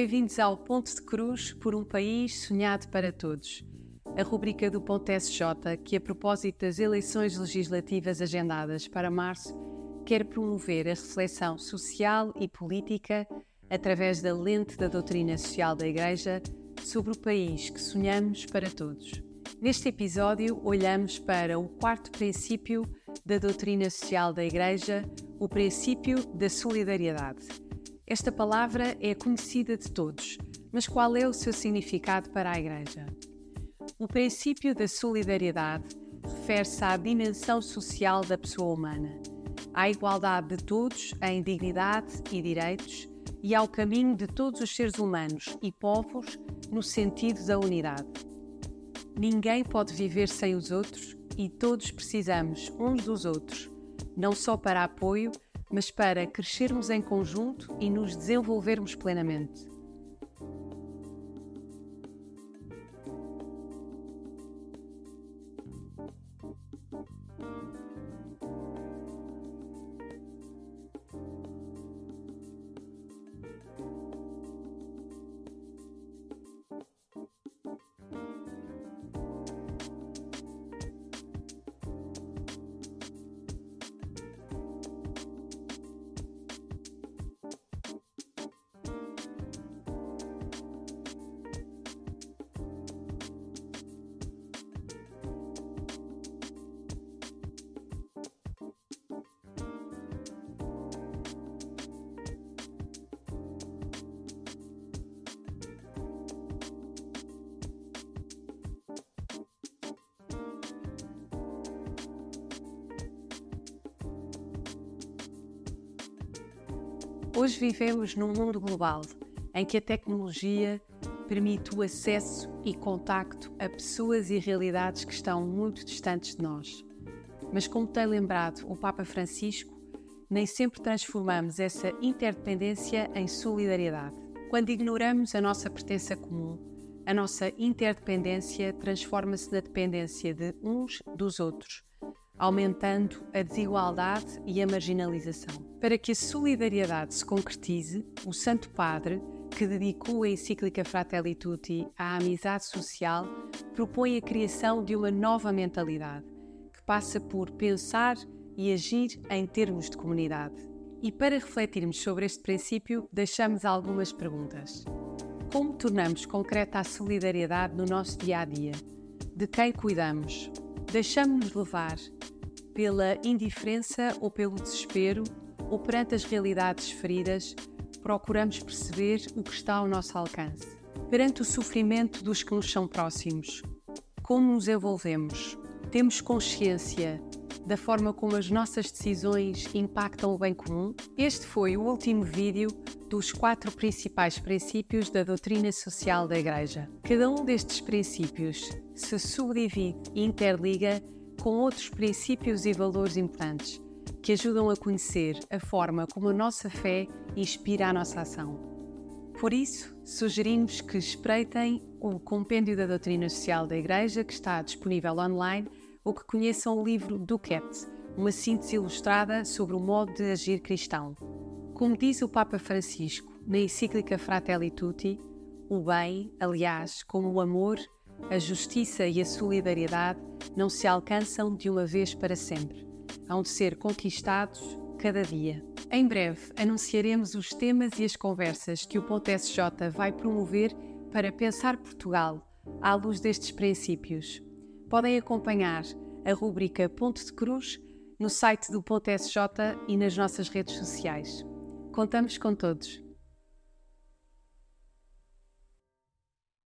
Bem-vindos ao Ponto de Cruz por um país sonhado para todos. A rubrica do Ponto SJ, que a propósito das eleições legislativas agendadas para março, quer promover a reflexão social e política através da lente da doutrina social da Igreja sobre o país que sonhamos para todos. Neste episódio, olhamos para o quarto princípio da doutrina social da Igreja, o princípio da solidariedade. Esta palavra é conhecida de todos, mas qual é o seu significado para a Igreja? O princípio da solidariedade refere-se à dimensão social da pessoa humana, à igualdade de todos em dignidade e direitos e ao caminho de todos os seres humanos e povos no sentido da unidade. Ninguém pode viver sem os outros e todos precisamos uns dos outros, não só para apoio, mas para crescermos em conjunto e nos desenvolvermos plenamente. Hoje vivemos num mundo global em que a tecnologia permite o acesso e contacto a pessoas e realidades que estão muito distantes de nós. Mas, como tem lembrado o Papa Francisco, nem sempre transformamos essa interdependência em solidariedade. Quando ignoramos a nossa pertença comum, a nossa interdependência transforma-se na dependência de uns dos outros aumentando a desigualdade e a marginalização. Para que a solidariedade se concretize, o Santo Padre, que dedicou a encíclica Fratelli Tutti à amizade social, propõe a criação de uma nova mentalidade, que passa por pensar e agir em termos de comunidade. E para refletirmos sobre este princípio, deixamos algumas perguntas. Como tornamos concreta a solidariedade no nosso dia a dia? De quem cuidamos? Deixamos-nos levar pela indiferença ou pelo desespero, ou perante as realidades feridas, procuramos perceber o que está ao nosso alcance. Perante o sofrimento dos que nos são próximos, como nos envolvemos? Temos consciência da forma como as nossas decisões impactam o bem comum? Este foi o último vídeo dos quatro principais princípios da doutrina social da Igreja. Cada um destes princípios se subdivide e interliga com outros princípios e valores importantes que ajudam a conhecer a forma como a nossa fé inspira a nossa ação. Por isso, sugerimos que espreitem o Compêndio da Doutrina Social da Igreja, que está disponível online, ou que conheçam o livro Duquette, uma síntese ilustrada sobre o modo de agir cristão. Como diz o Papa Francisco na encíclica Fratelli Tutti, o bem, aliás, como o amor, a justiça e a solidariedade não se alcançam de uma vez para sempre. Hão de ser conquistados cada dia. Em breve anunciaremos os temas e as conversas que o Ponto SJ vai promover para pensar Portugal à luz destes princípios. Podem acompanhar a rubrica Ponto de Cruz no site do Ponto SJ e nas nossas redes sociais. Contamos com todos.